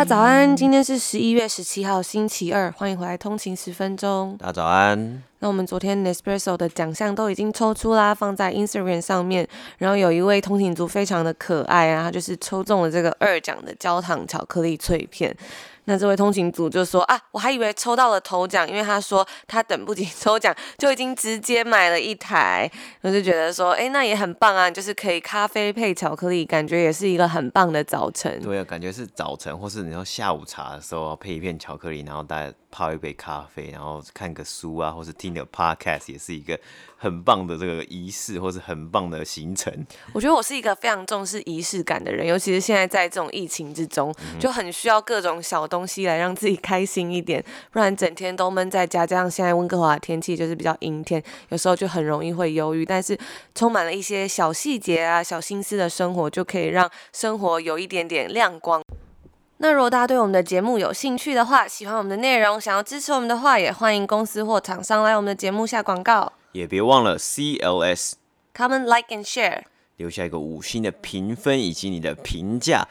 家早安，今天是十一月十七号星期二，欢迎回来通勤十分钟。大家早安。那我们昨天 Nespresso 的奖项都已经抽出啦，放在 Instagram 上面。然后有一位通勤族非常的可爱啊，他就是抽中了这个二奖的焦糖巧克力脆片。那这位通勤组就说啊，我还以为抽到了头奖，因为他说他等不及抽奖，就已经直接买了一台。我就觉得说，哎，那也很棒啊，就是可以咖啡配巧克力，感觉也是一个很棒的早晨。对啊，感觉是早晨，或是你要下午茶的时候配一片巧克力，然后带泡一杯咖啡，然后看个书啊，或是听个 podcast，也是一个很棒的这个仪式，或是很棒的行程。我觉得我是一个非常重视仪式感的人，尤其是现在在这种疫情之中，就很需要各种小东西来让自己开心一点，不然整天都闷在家，加上现在温哥华的天气就是比较阴天，有时候就很容易会忧郁。但是充满了一些小细节啊、小心思的生活，就可以让生活有一点点亮光。那如果大家对我们的节目有兴趣的话，喜欢我们的内容，想要支持我们的话，也欢迎公司或厂商来我们的节目下广告。也别忘了 CLS，Comment Like and Share，留下一个五星的评分以及你的评价。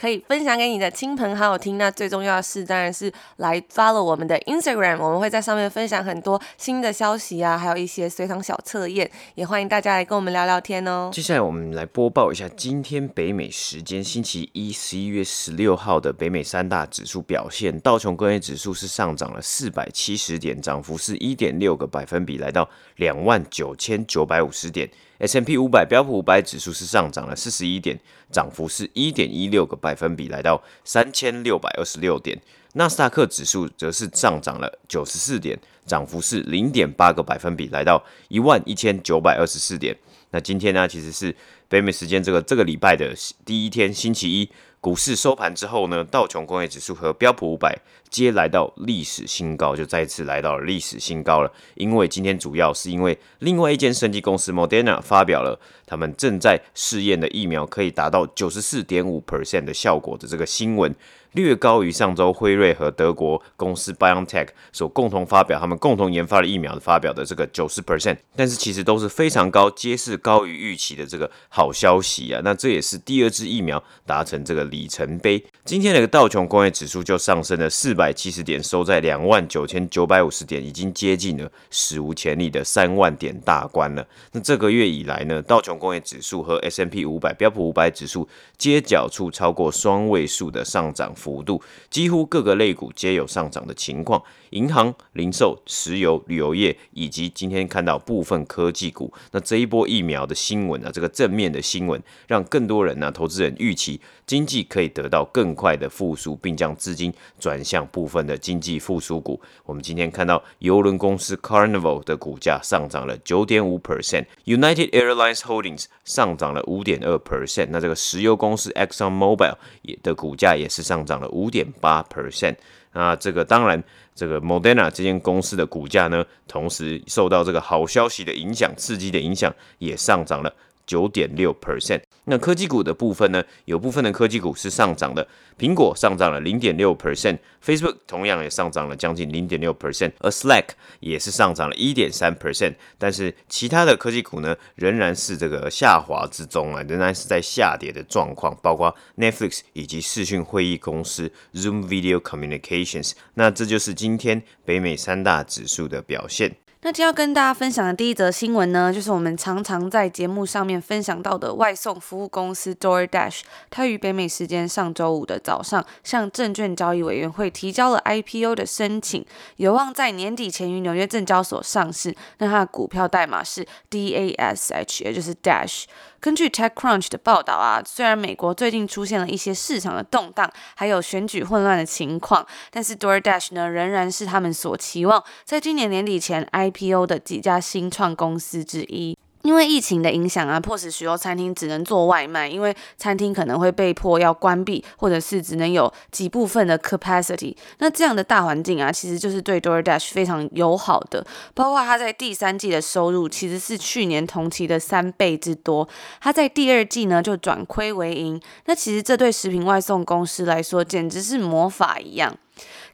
可以分享给你的亲朋好友听。那最重要的是，当然是来 follow 我们的 Instagram，我们会在上面分享很多新的消息啊，还有一些随堂小测验，也欢迎大家来跟我们聊聊天哦。接下来我们来播报一下今天北美时间星期一十一月十六号的北美三大指数表现。道琼工业指数是上涨了四百七十点，涨幅是一点六个百分比，来到两万九千九百五十点。S M P 五百标普五百指数是上涨了四十一点，涨幅是一点一六个百分比，来到三千六百二十六点。纳斯达克指数则是上涨了九十四点，涨幅是零点八个百分比，来到一万一千九百二十四点。那今天呢，其实是北美时间这个这个礼拜的第一天，星期一。股市收盘之后呢，道琼工业指数和标普五百皆来到历史新高，就再次来到了历史新高了。因为今天主要是因为另外一间升级公司 Moderna 发表了他们正在试验的疫苗可以达到九十四点五 percent 的效果的这个新闻。略高于上周辉瑞和德国公司 BioNTech 所共同发表，他们共同研发的疫苗的发表的这个九十 percent，但是其实都是非常高，皆是高于预期的这个好消息啊。那这也是第二支疫苗达成这个里程碑。今天的道琼工业指数就上升了四百七十点，收在两万九千九百五十点，已经接近了史无前例的三万点大关了。那这个月以来呢，道琼工业指数和 S M P 五百标普五百指数皆角处超过双位数的上涨。幅度几乎各个类股皆有上涨的情况，银行、零售、石油、旅游业以及今天看到部分科技股。那这一波疫苗的新闻啊，这个正面的新闻，让更多人呢、投资人预期经济可以得到更快的复苏，并将资金转向部分的经济复苏股。我们今天看到邮轮公司 Carnival 的股价上涨了九点五 percent，United Airlines Holdings 上涨了五点二 percent。那这个石油公司 Exxon Mobil 也的股价也是上涨。涨了五点八 percent，那这个当然，这个 Moderna 这间公司的股价呢，同时受到这个好消息的影响、刺激的影响，也上涨了。九点六 percent。那科技股的部分呢？有部分的科技股是上涨的，苹果上涨了零点六 percent，Facebook 同样也上涨了将近零点六 percent，而 Slack 也是上涨了一点三 percent。但是其他的科技股呢，仍然是这个下滑之中啊，仍然是在下跌的状况，包括 Netflix 以及视讯会议公司 Zoom Video Communications。那这就是今天北美三大指数的表现。那今天要跟大家分享的第一则新闻呢，就是我们常常在节目上面分享到的外送服务公司 DoorDash，它于北美时间上周五的早上向证券交易委员会提交了 IPO 的申请，有望在年底前于纽约证交所上市。那它的股票代码是 DASH，也就是 Dash。根据 TechCrunch 的报道啊，虽然美国最近出现了一些市场的动荡，还有选举混乱的情况，但是 DoorDash 呢仍然是他们所期望在今年年底前 IPO 的几家新创公司之一。因为疫情的影响啊，迫使许多餐厅只能做外卖，因为餐厅可能会被迫要关闭，或者是只能有几部分的 capacity。那这样的大环境啊，其实就是对 DoorDash 非常友好的。包括它在第三季的收入其实是去年同期的三倍之多，它在第二季呢就转亏为盈。那其实这对食品外送公司来说简直是魔法一样。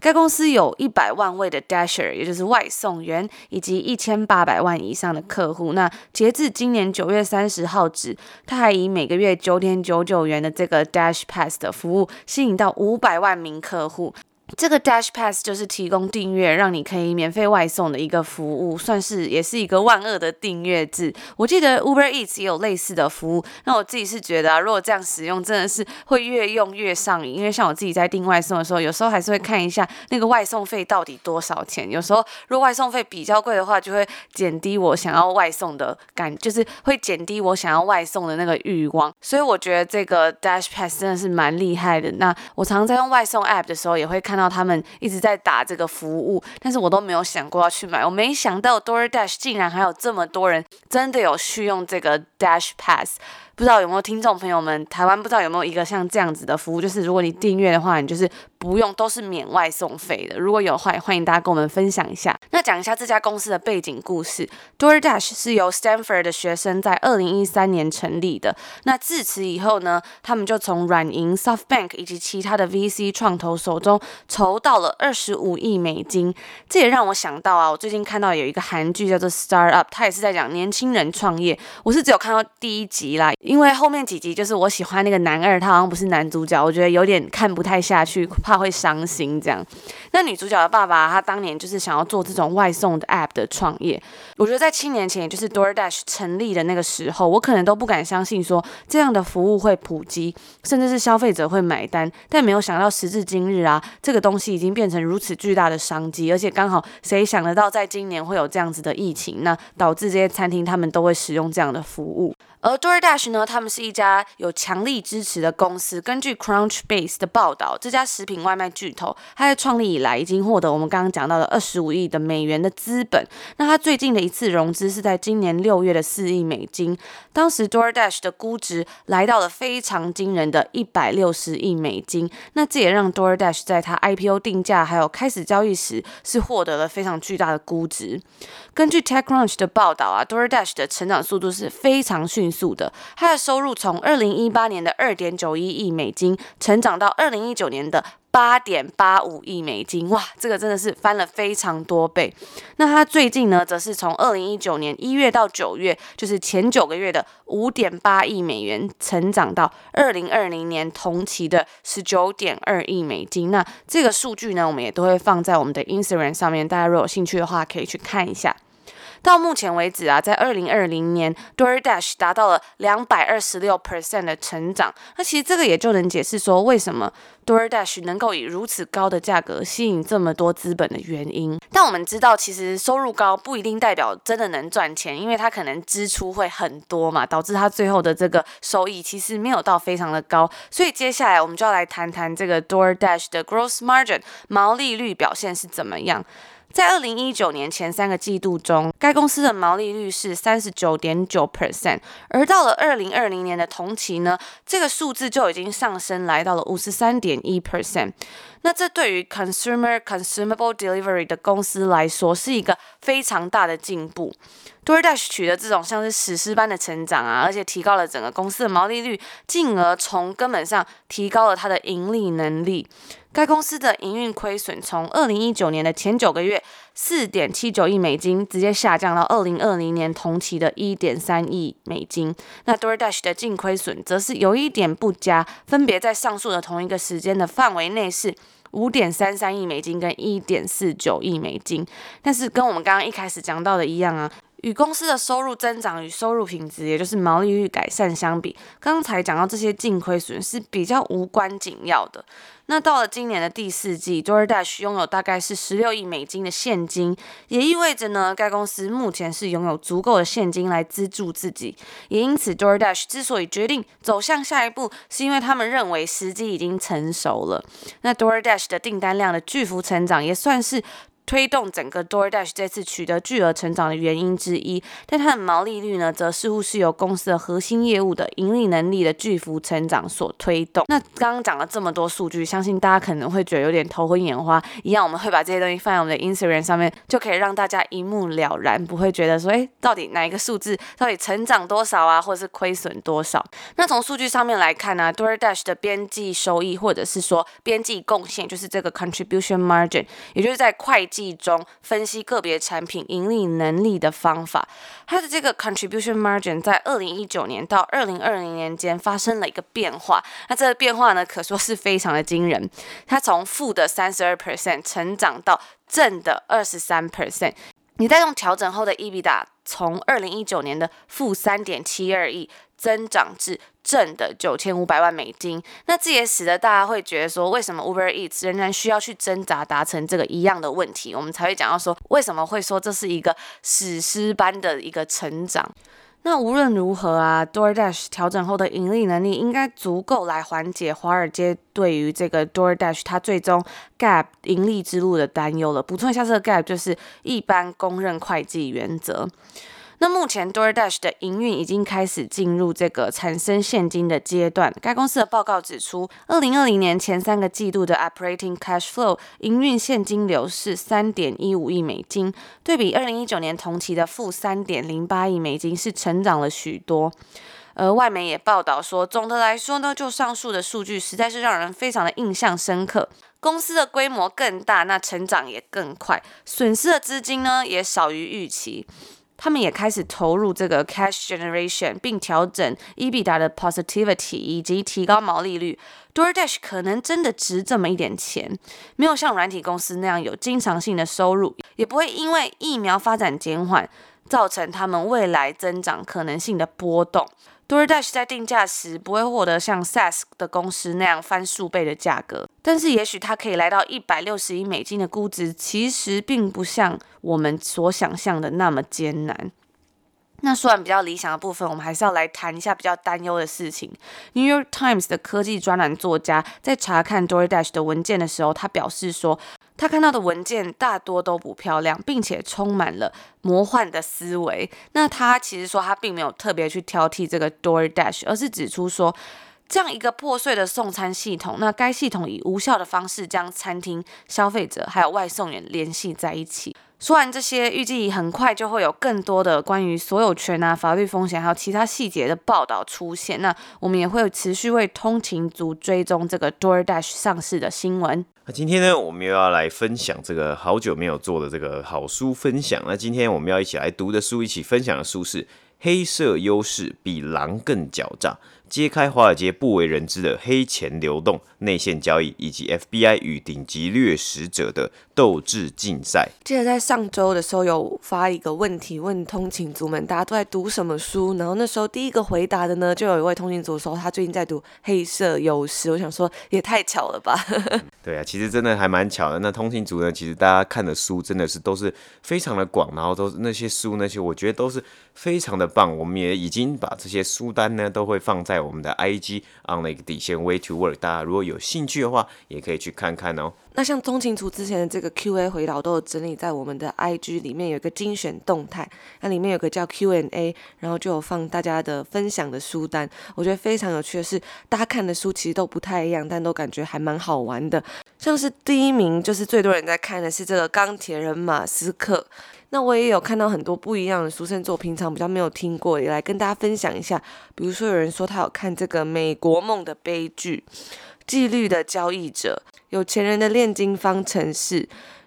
该公司有一百万位的 Dasher，也就是外送员，以及一千八百万以上的客户。那截至今年九月三十号止，他还以每个月九点九九元的这个 Dash Pass 的服务，吸引到五百万名客户。这个 Dash Pass 就是提供订阅，让你可以免费外送的一个服务，算是也是一个万恶的订阅制。我记得 Uber Eats 也有类似的服务。那我自己是觉得啊，如果这样使用，真的是会越用越上瘾。因为像我自己在订外送的时候，有时候还是会看一下那个外送费到底多少钱。有时候如果外送费比较贵的话，就会减低我想要外送的感，就是会减低我想要外送的那个欲望。所以我觉得这个 Dash Pass 真的是蛮厉害的。那我常常在用外送 App 的时候，也会看。看到他们一直在打这个服务，但是我都没有想过要去买。我没想到 DoorDash 竟然还有这么多人真的有去用这个 Dash Pass。不知道有没有听众朋友们，台湾不知道有没有一个像这样子的服务，就是如果你订阅的话，你就是不用，都是免外送费的。如果有的话，欢迎大家跟我们分享一下。那讲一下这家公司的背景故事。DoorDash 是由 Stanford 的学生在二零一三年成立的。那自此以后呢，他们就从软银、SoftBank 以及其他的 VC 创投手中筹到了二十五亿美金。这也让我想到啊，我最近看到有一个韩剧叫做 Startup，它也是在讲年轻人创业。我是只有看到第一集啦。因为后面几集就是我喜欢那个男二，他好像不是男主角，我觉得有点看不太下去，怕会伤心这样。那女主角的爸爸，他当年就是想要做这种外送的 app 的创业。我觉得在七年前，也就是 DoorDash 成立的那个时候，我可能都不敢相信说这样的服务会普及，甚至是消费者会买单。但没有想到时至今日啊，这个东西已经变成如此巨大的商机，而且刚好谁想得到在今年会有这样子的疫情，那导致这些餐厅他们都会使用这样的服务。而 DoorDash 呢，他们是一家有强力支持的公司。根据 Crunchbase 的报道，这家食品外卖巨头，它在创立以来已经获得我们刚刚讲到的二十五亿的美元的资本。那它最近的一次融资是在今年六月的四亿美金。当时 DoorDash 的估值来到了非常惊人的一百六十亿美金。那这也让 DoorDash 在它 IPO 定价还有开始交易时是获得了非常巨大的估值。根据 TechCrunch 的报道啊，DoorDash 的成长速度是非常迅速的。它的收入从二零一八年的二点九一亿美金，成长到二零一九年的八点八五亿美金，哇，这个真的是翻了非常多倍。那它最近呢，则是从二零一九年一月到九月，就是前九个月的五点八亿美元，成长到二零二零年同期的十九点二亿美金。那这个数据呢，我们也都会放在我们的 Instagram 上面，大家如果有兴趣的话，可以去看一下。到目前为止啊，在二零二零年，DoorDash 达到了两百二十六 percent 的成长。那其实这个也就能解释说，为什么 DoorDash 能够以如此高的价格吸引这么多资本的原因。但我们知道，其实收入高不一定代表真的能赚钱，因为它可能支出会很多嘛，导致它最后的这个收益其实没有到非常的高。所以接下来我们就要来谈谈这个 DoorDash 的 Gross Margin 毛利率表现是怎么样。在二零一九年前三个季度中，该公司的毛利率是三十九点九 percent，而到了二零二零年的同期呢，这个数字就已经上升来到了五十三点一 percent。那这对于 consumer consumable delivery 的公司来说，是一个非常大的进步。DoorDash 取得这种像是史诗般的成长啊，而且提高了整个公司的毛利率，进而从根本上提高了它的盈利能力。该公司的营运亏损从二零一九年的前九个月四点七九亿美金，直接下降到二零二零年同期的一点三亿美金。那 DoorDash 的净亏损则是有一点不佳，分别在上述的同一个时间的范围内是五点三三亿美金跟一点四九亿美金。但是跟我们刚刚一开始讲到的一样啊。与公司的收入增长与收入品质，也就是毛利率改善相比，刚才讲到这些净亏损是比较无关紧要的。那到了今年的第四季，DoorDash 拥有大概是十六亿美金的现金，也意味着呢，该公司目前是拥有足够的现金来资助自己。也因此，DoorDash 之所以决定走向下一步，是因为他们认为时机已经成熟了。那 DoorDash 的订单量的巨幅成长，也算是。推动整个 DoorDash 这次取得巨额成长的原因之一。但它的毛利率呢，则似乎是由公司的核心业务的盈利能力的巨幅成长所推动。那刚刚讲了这么多数据，相信大家可能会觉得有点头昏眼花。一样，我们会把这些东西放在我们的 Instagram 上面，就可以让大家一目了然，不会觉得说，诶，到底哪一个数字到底成长多少啊，或者是亏损多少？那从数据上面来看呢，，DoorDash 的边际收益或者是说边际贡献，就是这个 contribution margin，也就是在会计中分析个别产品盈利能力的方法。它的这个 contribution margin 在二零一九年到二零二零年间发生了一个变化。那这个变化呢，可说是非常的惊人。它从负的三十二 percent 成长到正的二十三 percent。你再用调整后的 EBITDA 从二零一九年的负三点七二亿增长至正的九千五百万美金，那这也使得大家会觉得说，为什么 Uber Eats 仍然需要去挣扎达成这个一样的问题？我们才会讲到说，为什么会说这是一个史诗般的一个成长。那无论如何啊，DoorDash 调整后的盈利能力应该足够来缓解华尔街对于这个 DoorDash 它最终 Gap 盈利之路的担忧了。补充一下，这个 Gap 就是一般公认会计原则。那目前 DoorDash 的营运已经开始进入这个产生现金的阶段。该公司的报告指出，二零二零年前三个季度的 Operating Cash Flow 营运现金流是三点一五亿美金，对比二零一九年同期的负三点零八亿美金是成长了许多。而外媒也报道说，总的来说呢，就上述的数据实在是让人非常的印象深刻。公司的规模更大，那成长也更快，损失的资金呢也少于预期。他们也开始投入这个 cash generation，并调整 EBITDA 的 positivity，以及提高毛利率。DoorDash 可能真的值这么一点钱，没有像软体公司那样有经常性的收入，也不会因为疫苗发展减缓，造成他们未来增长可能性的波动。DoorDash 在定价时不会获得像 SaaS 的公司那样翻数倍的价格，但是也许它可以来到一百六十亿美金的估值，其实并不像我们所想象的那么艰难。那说完比较理想的部分，我们还是要来谈一下比较担忧的事情。New York Times 的科技专栏作家在查看 DoorDash 的文件的时候，他表示说，他看到的文件大多都不漂亮，并且充满了魔幻的思维。那他其实说他并没有特别去挑剔这个 DoorDash，而是指出说，这样一个破碎的送餐系统，那该系统以无效的方式将餐厅、消费者还有外送员联系在一起。说完这些，预计很快就会有更多的关于所有权啊、法律风险还有其他细节的报道出现。那我们也会持续为通勤族追踪这个 DoorDash 上市的新闻。那今天呢，我们又要来分享这个好久没有做的这个好书分享。那今天我们要一起来读的书，一起分享的书是《黑色优势比狼更狡诈》。揭开华尔街不为人知的黑钱流动、内线交易，以及 FBI 与顶级掠食者的斗志竞赛。记得在上周的时候有发一个问题问通勤族们，大家都在读什么书？然后那时候第一个回答的呢，就有一位通勤族说他最近在读《黑色优势》。我想说 也太巧了吧？对啊，其实真的还蛮巧的。那通勤族呢，其实大家看的书真的是都是非常的广，然后都是那些书那些，我觉得都是非常的棒。我们也已经把这些书单呢都会放在。我们的 IG on 那个底线 Way to Work，大家如果有兴趣的话，也可以去看看哦。那像通勤族之前的这个 Q&A 回答都有整理在我们的 IG 里面，有一个精选动态，那里面有个叫 Q&A，然后就有放大家的分享的书单。我觉得非常有趣的是，大家看的书其实都不太一样，但都感觉还蛮好玩的。像是第一名就是最多人在看的是这个钢铁人马斯克。那我也有看到很多不一样的书，甚至我平常比较没有听过，也来跟大家分享一下。比如说有人说他有看这个《美国梦的悲剧》、《纪律的交易者》、《有钱人的炼金方程式》。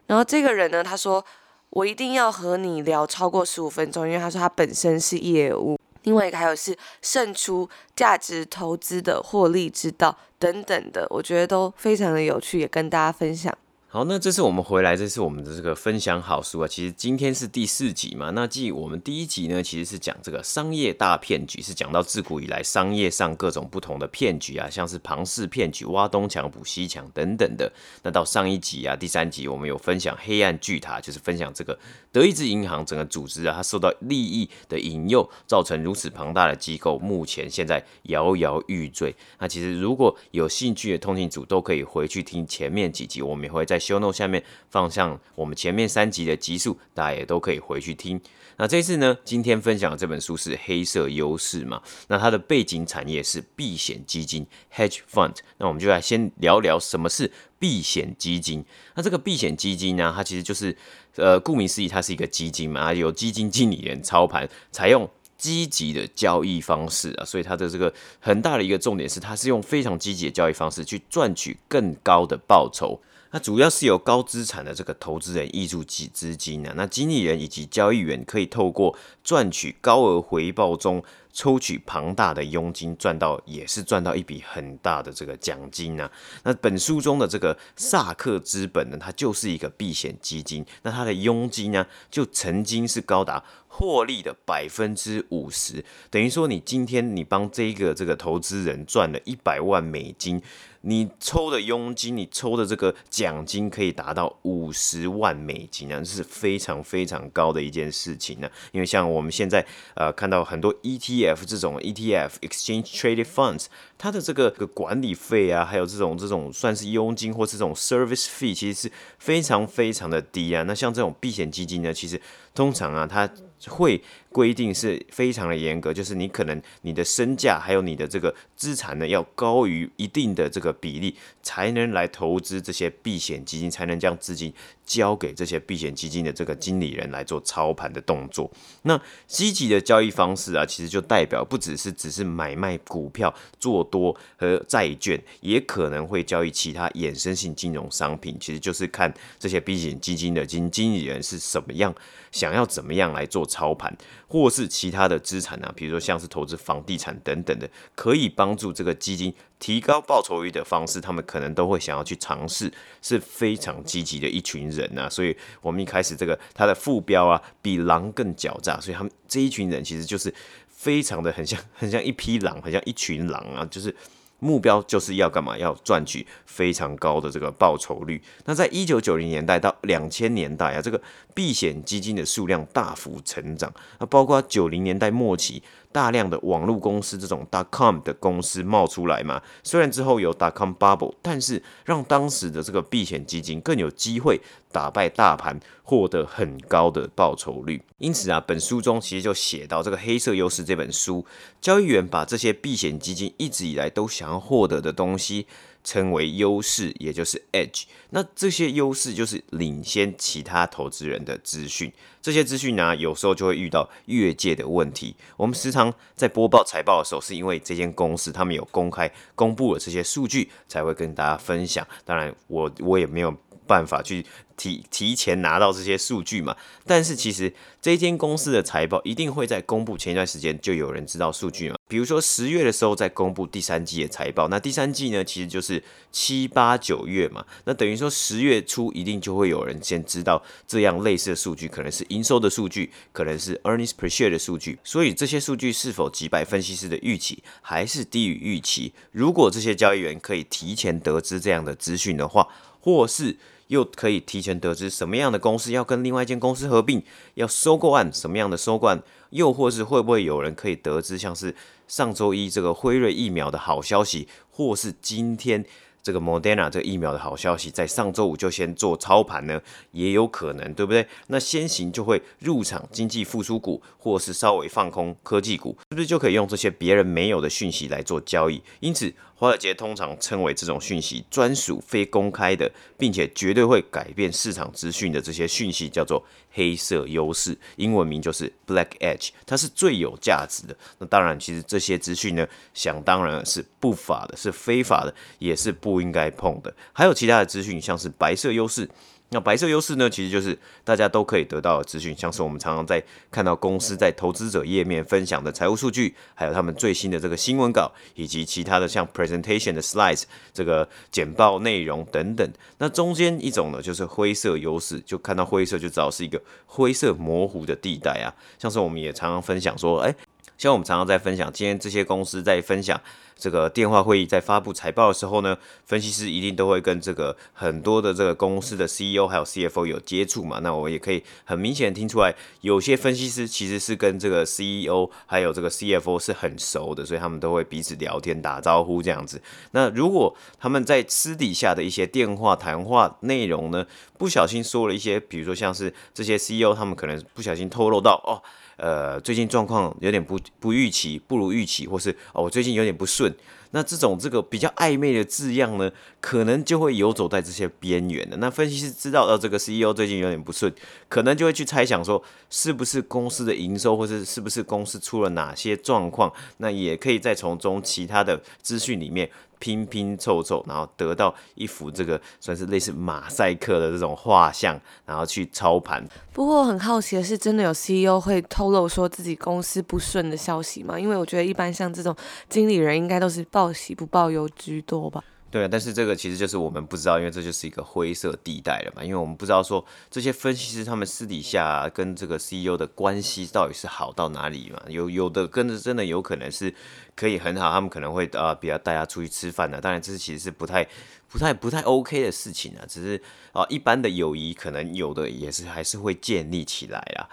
然后这个人呢，他说我一定要和你聊超过十五分钟，因为他说他本身是业务。另外一个还有是胜出价值投资的获利之道等等的，我觉得都非常的有趣，也跟大家分享。好，那这次我们回来，这是我们的这个分享好书啊。其实今天是第四集嘛。那继我们第一集呢，其实是讲这个商业大骗局，是讲到自古以来商业上各种不同的骗局啊，像是庞氏骗局、挖东墙补西墙等等的。那到上一集啊，第三集我们有分享黑暗巨塔，就是分享这个德意志银行整个组织啊，它受到利益的引诱，造成如此庞大的机构，目前现在摇摇欲坠。那其实如果有兴趣的通勤组都可以回去听前面几集，我们也会在。在 show note 下面放上我们前面三集的集数，大家也都可以回去听。那这次呢，今天分享的这本书是黑色优势嘛？那它的背景产业是避险基金 （hedge fund）。那我们就来先聊聊什么是避险基金。那这个避险基金呢，它其实就是呃，顾名思义，它是一个基金嘛，由基金经理人操盘，采用积极的交易方式啊，所以它的这个很大的一个重点是，它是用非常积极的交易方式去赚取更高的报酬。那主要是由高资产的这个投资人挹注资资金啊，那经理人以及交易员可以透过赚取高额回报中抽取庞大的佣金，赚到也是赚到一笔很大的这个奖金啊。那本书中的这个萨克资本呢，它就是一个避险基金，那它的佣金呢，就曾经是高达获利的百分之五十，等于说你今天你帮这个这个投资人赚了一百万美金。你抽的佣金，你抽的这个奖金可以达到五十万美金啊，这是非常非常高的一件事情呢、因为像我们现在呃看到很多 ETF 这种 ETF Exchange Traded Funds，它的这个个管理费啊，还有这种这种算是佣金或是这种 Service Fee，其实是非常非常的低啊。那像这种避险基金呢，其实通常啊，它会规定是非常的严格，就是你可能你的身价还有你的这个资产呢，要高于一定的这个比例，才能来投资这些避险基金，才能将资金交给这些避险基金的这个经理人来做操盘的动作。那积极的交易方式啊，其实就代表不只是只是买卖股票、做多和债券，也可能会交易其他衍生性金融商品。其实就是看这些避险基金的经经理人是什么样，想要怎么样来做操盘，或是其他的资产啊，比如说像是投资房地产等等的，可以帮助这个基金提高报酬率的方式，他们可能都会想要去尝试，是非常积极的一群人呐、啊。所以，我们一开始这个它的副标啊，比狼更狡诈，所以他们这一群人其实就是非常的很像，很像一匹狼，很像一群狼啊，就是。目标就是要干嘛？要赚取非常高的这个报酬率。那在一九九零年代到两千年代啊，这个避险基金的数量大幅成长。那包括九零年代末期。大量的网络公司这种 dot com 的公司冒出来嘛，虽然之后有 dot com bubble，但是让当时的这个避险基金更有机会打败大盘，获得很高的报酬率。因此啊，本书中其实就写到这个《黑色优势》这本书，交易员把这些避险基金一直以来都想要获得的东西。称为优势，也就是 edge。那这些优势就是领先其他投资人的资讯。这些资讯呢，有时候就会遇到越界的问题。我们时常在播报财报的时候，是因为这间公司他们有公开公布了这些数据，才会跟大家分享。当然我，我也没有办法去。提提前拿到这些数据嘛，但是其实这间公司的财报一定会在公布前一段时间就有人知道数据嘛。比如说十月的时候在公布第三季的财报，那第三季呢，其实就是七八九月嘛，那等于说十月初一定就会有人先知道这样类似的数据，可能是营收的数据，可能是 earnings per share 的数据，所以这些数据是否击败分析师的预期，还是低于预期？如果这些交易员可以提前得知这样的资讯的话，或是又可以提前得知什么样的公司要跟另外一间公司合并，要收购案什么样的收购案，又或是会不会有人可以得知像是上周一这个辉瑞疫苗的好消息，或是今天。这个 Moderna 这个疫苗的好消息，在上周五就先做操盘呢，也有可能，对不对？那先行就会入场经济复苏股，或是稍微放空科技股，是不是就可以用这些别人没有的讯息来做交易？因此，华尔街通常称为这种讯息专属、非公开的，并且绝对会改变市场资讯的这些讯息，叫做黑色优势，英文名就是 Black Edge，它是最有价值的。那当然，其实这些资讯呢，想当然是不法的，是非法的，也是不应该碰的。还有其他的资讯，像是白色优势。那白色优势呢，其实就是大家都可以得到的资讯，像是我们常常在看到公司在投资者页面分享的财务数据，还有他们最新的这个新闻稿，以及其他的像 presentation 的 slides 这个简报内容等等。那中间一种呢，就是灰色优势，就看到灰色就知道是一个灰色模糊的地带啊。像是我们也常常分享说，哎，像我们常常在分享，今天这些公司在分享。这个电话会议在发布财报的时候呢，分析师一定都会跟这个很多的这个公司的 CEO 还有 CFO 有接触嘛。那我也可以很明显听出来，有些分析师其实是跟这个 CEO 还有这个 CFO 是很熟的，所以他们都会彼此聊天打招呼这样子。那如果他们在私底下的一些电话谈话内容呢，不小心说了一些，比如说像是这些 CEO 他们可能不小心透露到哦。呃，最近状况有点不不预期，不如预期，或是哦，我最近有点不顺。那这种这个比较暧昧的字样呢，可能就会游走在这些边缘的。那分析师知道到这个 CEO 最近有点不顺，可能就会去猜想说，是不是公司的营收，或是是不是公司出了哪些状况？那也可以再从中其他的资讯里面。拼拼凑凑，然后得到一幅这个算是类似马赛克的这种画像，然后去操盘。不过我很好奇的是，真的有 CEO 会透露说自己公司不顺的消息吗？因为我觉得一般像这种经理人，应该都是报喜不报忧居多吧。对啊，但是这个其实就是我们不知道，因为这就是一个灰色地带了嘛。因为我们不知道说这些分析师他们私底下跟这个 CEO 的关系到底是好到哪里嘛？有有的跟着真的有可能是可以很好，他们可能会啊，比较大家出去吃饭的。当然，这其实是不太、不太、不太 OK 的事情啊。只是啊，一般的友谊可能有的也是还是会建立起来啊。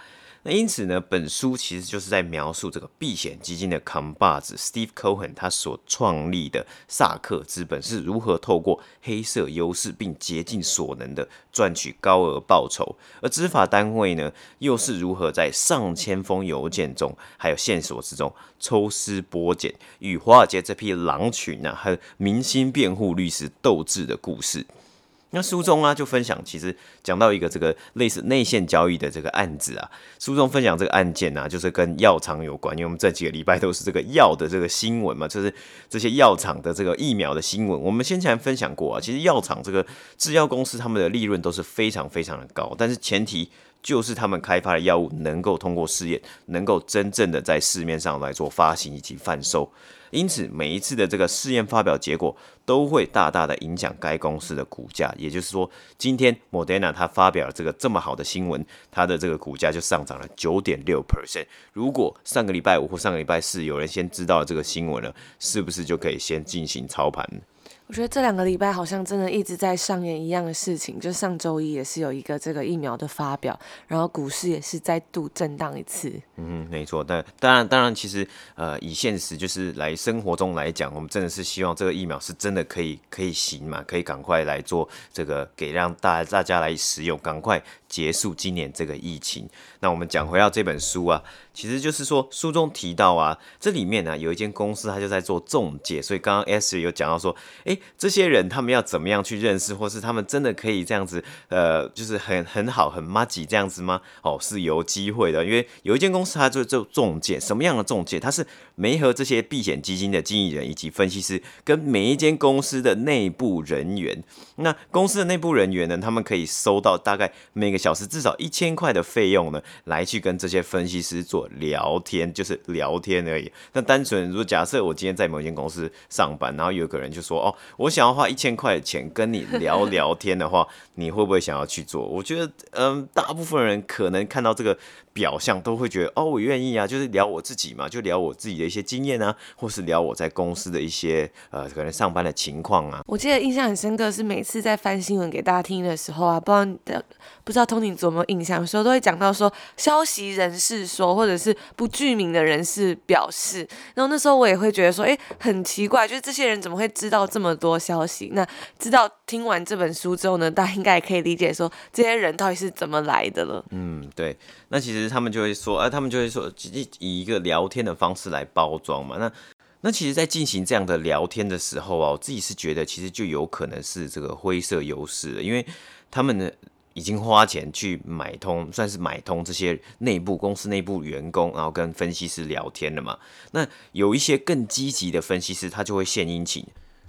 那因此呢，本书其实就是在描述这个避险基金的扛把子 Steve Cohen 他所创立的萨克资本是如何透过黑色优势并竭尽所能的赚取高额报酬，而执法单位呢又是如何在上千封邮件中还有线索之中抽丝剥茧，与华尔街这批狼群啊和明星辩护律师斗智的故事。那书中啊就分享，其实讲到一个这个类似内线交易的这个案子啊，书中分享这个案件呢，就是跟药厂有关，因为我们这几个礼拜都是这个药的这个新闻嘛，就是这些药厂的这个疫苗的新闻。我们先前分享过啊，其实药厂这个制药公司他们的利润都是非常非常的高，但是前提就是他们开发的药物能够通过试验，能够真正的在市面上来做发行以及贩售。因此，每一次的这个试验发表结果都会大大的影响该公司的股价。也就是说，今天 Moderna 它发表了这个这么好的新闻，它的这个股价就上涨了九点六 percent。如果上个礼拜五或上个礼拜四有人先知道了这个新闻了，是不是就可以先进行操盘？我觉得这两个礼拜好像真的一直在上演一样的事情，就上周一也是有一个这个疫苗的发表，然后股市也是再度震荡一次。嗯，没错。但当然，当然，其实呃，以现实就是来生活中来讲，我们真的是希望这个疫苗是真的可以可以行嘛，可以赶快来做这个，给让大大家来使用，赶快结束今年这个疫情。那我们讲回到这本书啊。其实就是说，书中提到啊，这里面呢、啊、有一间公司，它就在做仲介，所以刚刚 S 有讲到说，这些人他们要怎么样去认识，或是他们真的可以这样子，呃，就是很很好很 magic 这样子吗？哦，是有机会的，因为有一间公司，它就就中介，什么样的中介？它是没和这些避险基金的经理人以及分析师，跟每一间公司的内部人员。那公司的内部人员呢，他们可以收到大概每个小时至少一千块的费用呢，来去跟这些分析师做。聊天就是聊天而已。那单纯如果假设我今天在某间公司上班，然后有个人就说：“哦，我想要花一千块钱跟你聊聊天的话，你会不会想要去做？”我觉得，嗯，大部分人可能看到这个。表象都会觉得哦，我愿意啊，就是聊我自己嘛，就聊我自己的一些经验啊，或是聊我在公司的一些呃可能上班的情况啊。我记得印象很深刻是每次在翻新闻给大家听的时候啊，不知道不知道通勤组有没有印象，有时候都会讲到说消息人士说，或者是不具名的人士表示。然后那时候我也会觉得说，哎，很奇怪，就是这些人怎么会知道这么多消息？那知道听完这本书之后呢，大家应该也可以理解说这些人到底是怎么来的了。嗯，对。那其实他们就会说，啊，他们就会说，以以一个聊天的方式来包装嘛。那那其实，在进行这样的聊天的时候啊，我自己是觉得，其实就有可能是这个灰色优势了，因为他们呢已经花钱去买通，算是买通这些内部公司内部员工，然后跟分析师聊天了嘛。那有一些更积极的分析师，他就会献殷勤。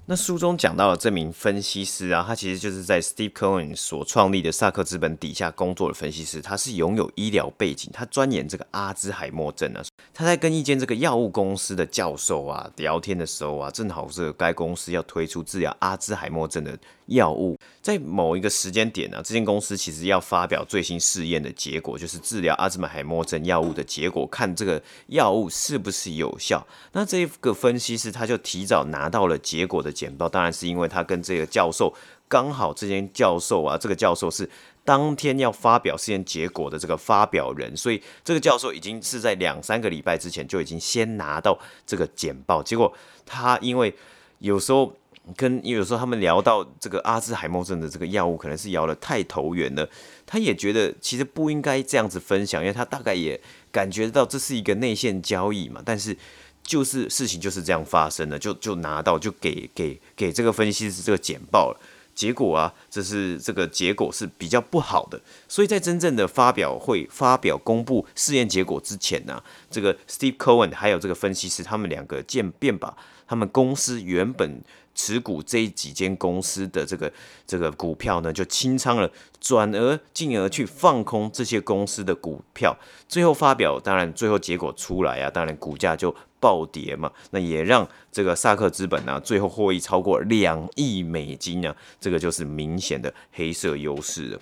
那书中讲到的这名分析师啊，他其实就是在 Steve Cohen 所创立的萨克资本底下工作的分析师，他是拥有医疗背景，他钻研这个阿兹海默症啊。他在跟一间这个药物公司的教授啊聊天的时候啊，正好是该公司要推出治疗阿兹海默症的药物，在某一个时间点呢、这间公司其实要发表最新试验的结果，就是治疗阿兹海默症药物的结果，看这个药物是不是有效。那这个分析师他就提早拿到了结果的简报，当然是因为他跟这个教授刚好，这间教授啊，这个教授是当天要发表试验结果的这个发表人，所以这个教授已经是在两三个礼拜之前就已经先拿到这个简报。结果他因为有时候跟有时候他们聊到这个阿兹海默症的这个药物，可能是聊得太投缘了，他也觉得其实不应该这样子分享，因为他大概也感觉到这是一个内线交易嘛，但是。就是事情就是这样发生的，就就拿到就给给给这个分析师这个简报了，结果啊，这是这个结果是比较不好的，所以在真正的发表会发表公布试验结果之前呢、这个 Steve Cohen 还有这个分析师他们两个渐变吧他们公司原本持股这几间公司的这个这个股票呢就清仓了，转而进而去放空这些公司的股票，最后发表当然最后结果出来啊，当然股价就。暴跌嘛，那也让这个萨克资本呢、最后获益超过两亿美金啊，这个就是明显的黑色优势了。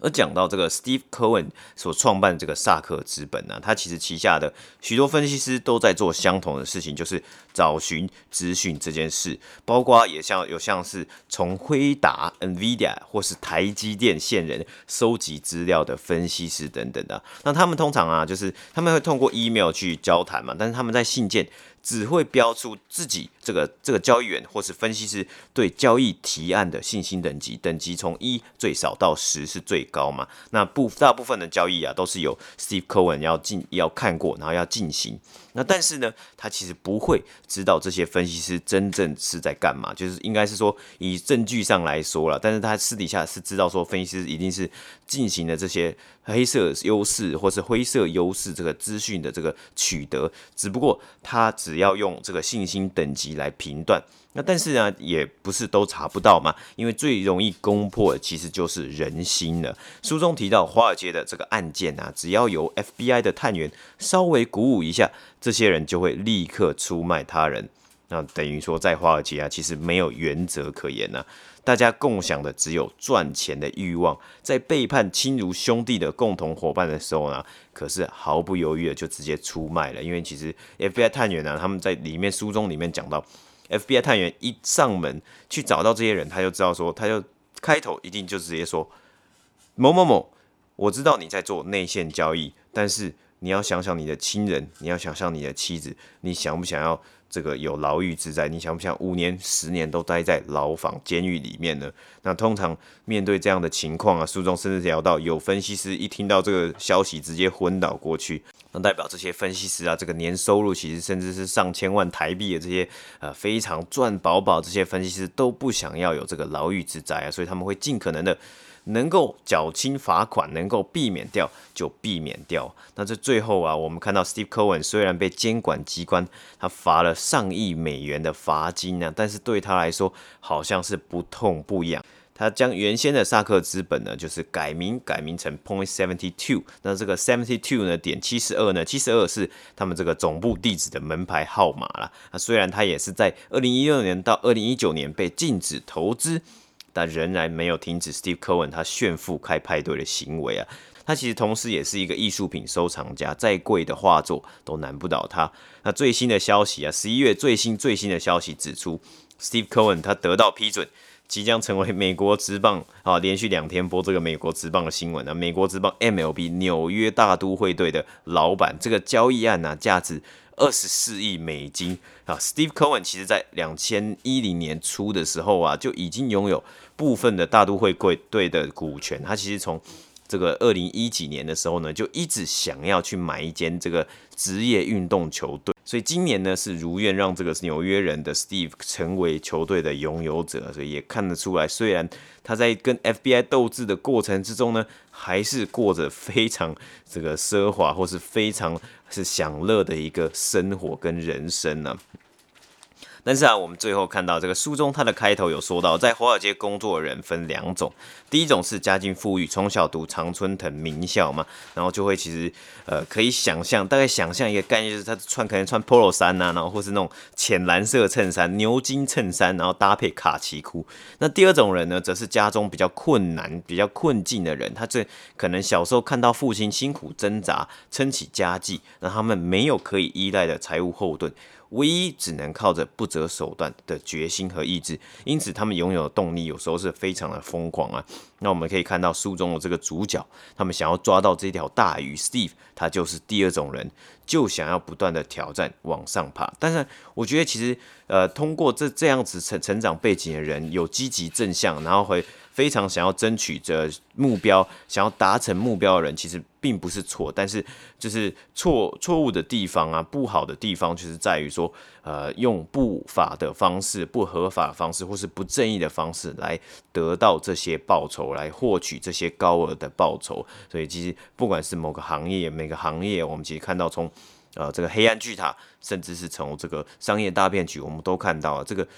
而讲到这个 Steve Cohen 所创办这个萨克资本呢、他其实旗下的许多分析师都在做相同的事情，就是找寻资讯这件事，包括也像有像是从辉达、NVIDIA 或是台积电线人收集资料的分析师等等的。那他们通常啊，就是他们会通过 email 去交谈嘛，但是他们在信件。只会标出自己这个这个交易员或是分析师对交易提案的信心等级，等级从一最少到十是最高嘛？那部大部分的交易啊，都是由 Steve Cohen 要进要看过，然后要进行。那但是呢，他其实不会知道这些分析师真正是在干嘛，就是应该是说以证据上来说了，但是他私底下是知道说分析师一定是进行了这些黑色优势或是灰色优势这个资讯的这个取得，只不过他只要用这个信心等级来评断。那但是呢，也不是都查不到嘛，因为最容易攻破的其实就是人心了。书中提到华尔街的这个案件啊，只要由 FBI 的探员稍微鼓舞一下，这些人就会立刻出卖他人。那等于说，在华尔街啊，其实没有原则可言呐，大家共享的只有赚钱的欲望。在背叛亲如兄弟的共同伙伴的时候呢，可是毫不犹豫的就直接出卖了。因为其实 FBI 探员呢，他们在里面书中里面讲到。FBI 探员一上门去找到这些人，他就知道说，他就开头一定就直接说某某某，我知道你在做内线交易，但是你要想想你的亲人，你要想想你的妻子，你想不想要这个有牢狱之灾？你想不想五年、十年都待在牢房、监狱里面呢？那通常面对这样的情况啊，书中甚至聊到有分析师一听到这个消息，直接昏倒过去。那代表这些分析师啊，这个年收入其实甚至是上千万台币的这些呃非常赚饱饱，这些分析师都不想要有这个牢狱之灾啊，所以他们会尽可能的能够缴清罚款，能够避免掉就避免掉。那这最后啊，我们看到 Steve Cohen 虽然被监管机关他罚了上亿美元的罚金啊，但是对他来说好像是不痛不痒。他将原先的萨克资本呢，就是改名改名成 Point Seventy Two。那这个 Seventy Two 呢，点七十二呢，七十二是他们这个总部地址的门牌号码啦。那虽然他也是在二零一六年到二零一九年被禁止投资，但仍然没有停止 Steve Cohen 他炫富开派对的行为啊。他其实同时也是一个艺术品收藏家，再贵的画作都难不倒他。那最新的消息啊，十一月最新最新的消息指出，Steve Cohen 他得到批准。即将成为美国职棒啊，连续两天播这个美国职棒的新闻呢。美国职棒 MLB 纽约大都会队的老板，这个交易案呢，价值二十四亿美金啊。Steve Cohen 其实在两千一零年初的时候啊，就已经拥有部分的大都会贵队的股权。他其实从这个二零一几年的时候呢，就一直想要去买一间这个职业运动球队。所以今年呢，是如愿让这个纽约人的 Steve 成为球队的拥有者，所以也看得出来，虽然他在跟 FBI 斗智的过程之中呢，还是过着非常这个奢华或是非常是享乐的一个生活跟人生呢、但是啊，我们最后看到这个书中，它的开头有说到，在华尔街工作的人分两种，第一种是家境富裕，从小读常春藤名校嘛，然后就会其实呃可以想象，大概想象一个概念，就是他穿可能穿 polo 衫啊，然后或是那种浅蓝色衬衫、牛津衬衫，然后搭配卡其裤。那第二种人呢，则是家中比较困难、比较困境的人，他这可能小时候看到父亲辛苦挣扎撑起家计，那他们没有可以依赖的财务后盾。唯一只能靠着不择手段的决心和意志，因此他们拥有的动力有时候是非常的疯狂啊。那我们可以看到书中的这个主角，他们想要抓到这条大鱼，Steve，他就是第二种人，就想要不断的挑战往上爬。但是我觉得其实，呃，通过这这样子成成长背景的人，有积极正向，然后会。非常想要争取着目标，想要达成目标的人，其实并不是错，但是就是错错误的地方啊，不好的地方就是在于说，呃，用不法的方式、不合法的方式，或是不正义的方式来得到这些报酬，来获取这些高额的报酬。所以其实不管是某个行业，每个行业，我们其实看到从呃这个黑暗巨塔，甚至是从这个商业大骗局，我们都看到了这个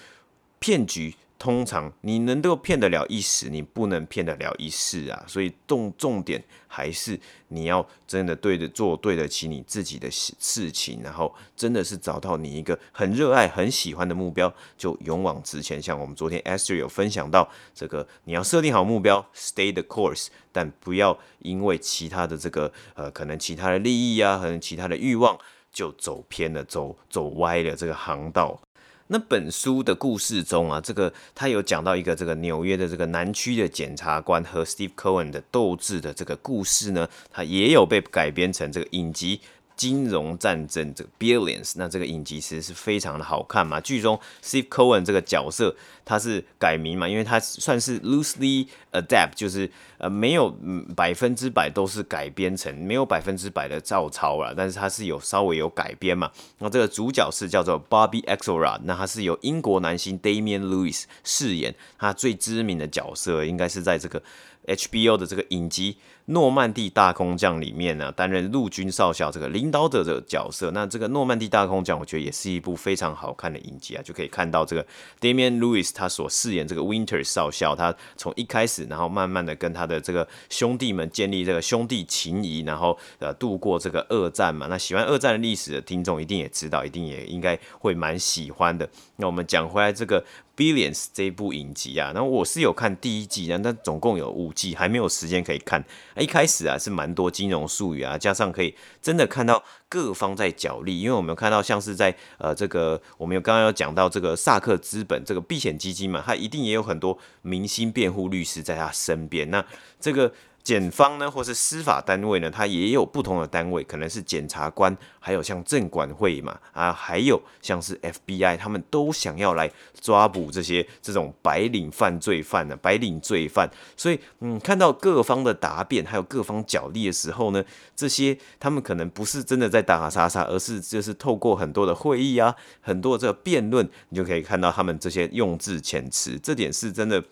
骗局。通常你能够骗得了一时，你不能骗得了一世啊！所以重重点还是你要真的对的做对得起你自己的事情，然后真的是找到你一个很热爱、很喜欢的目标，就勇往直前。像我们昨天 Esther 有分享到这个，你要设定好目标，stay the course，但不要因为其他的这个呃，可能其他的利益啊，可能其他的欲望，就走偏了，走走歪了这个航道。那本书的故事中啊，这个他有讲到一个这个纽约的这个南区的检察官和 Steve Cohen 的斗智的这个故事呢，他也有被改编成这个影集。金融战争这个 Billions，那这个影集其实是非常的好看嘛。剧中 Steve Cohen 这个角色他是改名嘛，因为他算是 loosely adapt，就是呃没有百分之百都是改编成，没有百分之百的照抄了，但是他是有稍微有改编嘛。那这个主角是叫做 Bobby Axelrod，那他是由英国男星 Damian Lewis 饰演，他最知名的角色应该是在这个 HBO 的这个影集。诺曼底大空降里面呢，担任陆军少校这个领导者的角色。那这个诺曼底大空降，我觉得也是一部非常好看的影集啊，就可以看到这个 Damian Lewis 他所饰演这个 Winter 少校，他从一开始，然后慢慢的跟他的这个兄弟们建立这个兄弟情谊，然后呃度过这个二战嘛。那喜欢二战的历史的听众一定也知道，一定也应该会蛮喜欢的。那我们讲回来这个 Billions 这一部影集啊，那我是有看第一季啊，但总共有五季，还没有时间可以看。一开始啊是蛮多金融术语啊，加上可以真的看到各方在角力，因为我们有看到像是在呃这个我们有刚刚有讲到这个萨克资本这个避险基金嘛，它一定也有很多明星辩护律师在他身边，那这个。检方呢，或是司法单位呢，它也有不同的单位，可能是检察官，还有像证管会嘛，啊，还有像是 FBI，他们都想要来抓捕这些这种白领犯罪犯呢，白领罪犯。所以，嗯，看到各方的答辩，还有各方角力的时候呢，这些他们可能不是真的在打打杀杀，而是就是透过很多的会议啊，很多的这个辩论，你就可以看到他们这些用字遣词，这点是真的。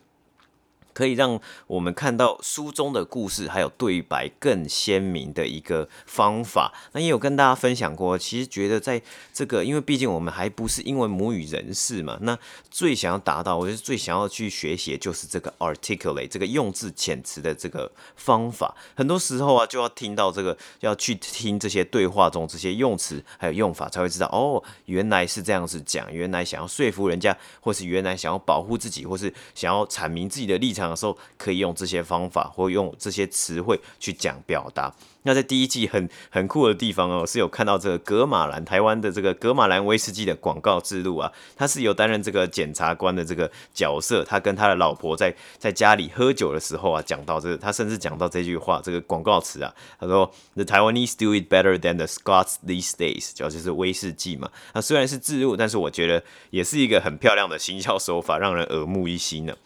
可以让我们看到书中的故事还有对白更鲜明的一个方法。那也有跟大家分享过，其实觉得在这个，因为毕竟我们还不是英文母语人士嘛，那最想要达到，我觉得最想要去学习的就是这个 articulate 这个用字遣词的这个方法。很多时候啊，就要听到这个，要去听这些对话中这些用词还有用法，才会知道哦，原来是这样子讲，原来想要说服人家，或是原来想要保护自己，或是想要阐明自己的立场。的时候可以用这些方法或用这些词汇去讲表达。那在第一季很很酷的地方哦，是有看到这个格马兰台湾的这个格马兰威士忌的广告之路啊，他是有担任这个检察官的这个角色。他跟他的老婆在在家里喝酒的时候啊，讲到这个，他甚至讲到这句话，这个广告词啊，他说 The Taiwanese do it better than the Scots these days，主要就是威士忌嘛。那虽然是置入，但是我觉得也是一个很漂亮的行销手法，让人耳目一新呢。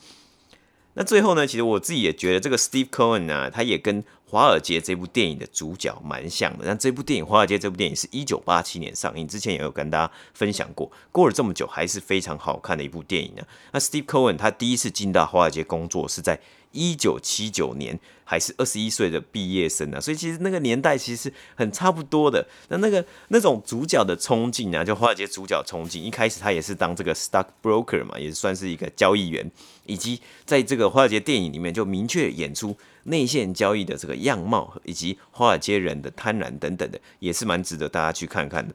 那最后呢，其实我自己也觉得这个 Steve Cohen 呢、啊，他也跟《华尔街》这部电影的主角蛮像的。那这部电影《华尔街》这部电影是一九八七年上映，之前也有跟大家分享过。过了这么久，还是非常好看的一部电影呢。那 Steve Cohen 他第一次进到华尔街工作是在一九七九年还是二十一岁的毕业生啊，所以其实那个年代其实很差不多的。那那个那种主角的冲劲啊，就华尔街主角冲劲，一开始他也是当这个 stock broker 嘛，也算是一个交易员，以及在这个华尔街电影里面就明确演出内线交易的这个样貌，以及华尔街人的贪婪等等的，也是蛮值得大家去看看的。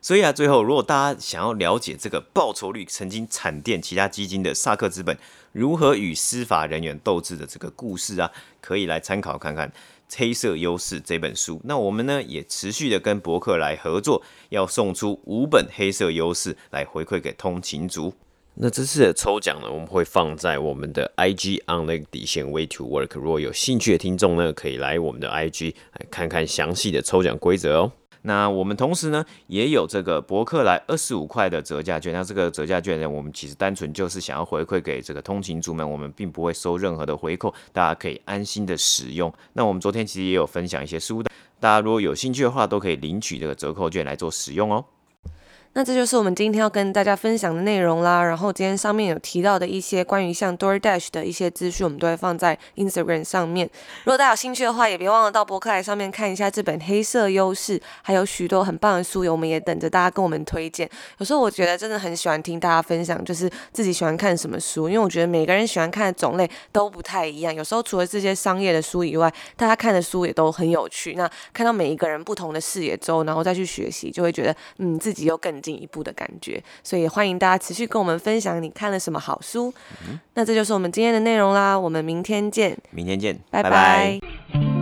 所以啊，最后如果大家想要了解这个报酬率曾经惨电其他基金的萨克资本如何与司法人员斗智的这个故事啊，可以来参考看看《黑色优势》这本书。那我们呢也持续的跟博客来合作，要送出五本《黑色优势》来回馈给通勤族。那这次的抽奖呢，我们会放在我们的 IG on 那个底线 Way to Work。如果有兴趣的听众呢，可以来我们的 IG 来看看详细的抽奖规则哦。那我们同时呢，也有这个博客来二十五块的折价券。那这个折价券呢，我们其实单纯就是想要回馈给这个通勤族们，我们并不会收任何的回扣，大家可以安心的使用。那我们昨天其实也有分享一些书的，大家如果有兴趣的话，都可以领取这个折扣券来做使用哦。那这就是我们今天要跟大家分享的内容啦。然后今天上面有提到的一些关于像 DoorDash 的一些资讯，我们都会放在 Instagram 上面。如果大家有兴趣的话，也别忘了到博客来上面看一下这本《黑色优势》，还有许多很棒的书友，我们也等着大家跟我们推荐。有时候我觉得真的很喜欢听大家分享，就是自己喜欢看什么书，因为我觉得每个人喜欢看的种类都不太一样。有时候除了这些商业的书以外，大家看的书也都很有趣。那看到每一个人不同的视野之后，然后再去学习，就会觉得嗯，自己又更更。进一步的感觉，所以欢迎大家持续跟我们分享你看了什么好书。嗯、那这就是我们今天的内容啦，我们明天见。明天见，拜拜。拜拜。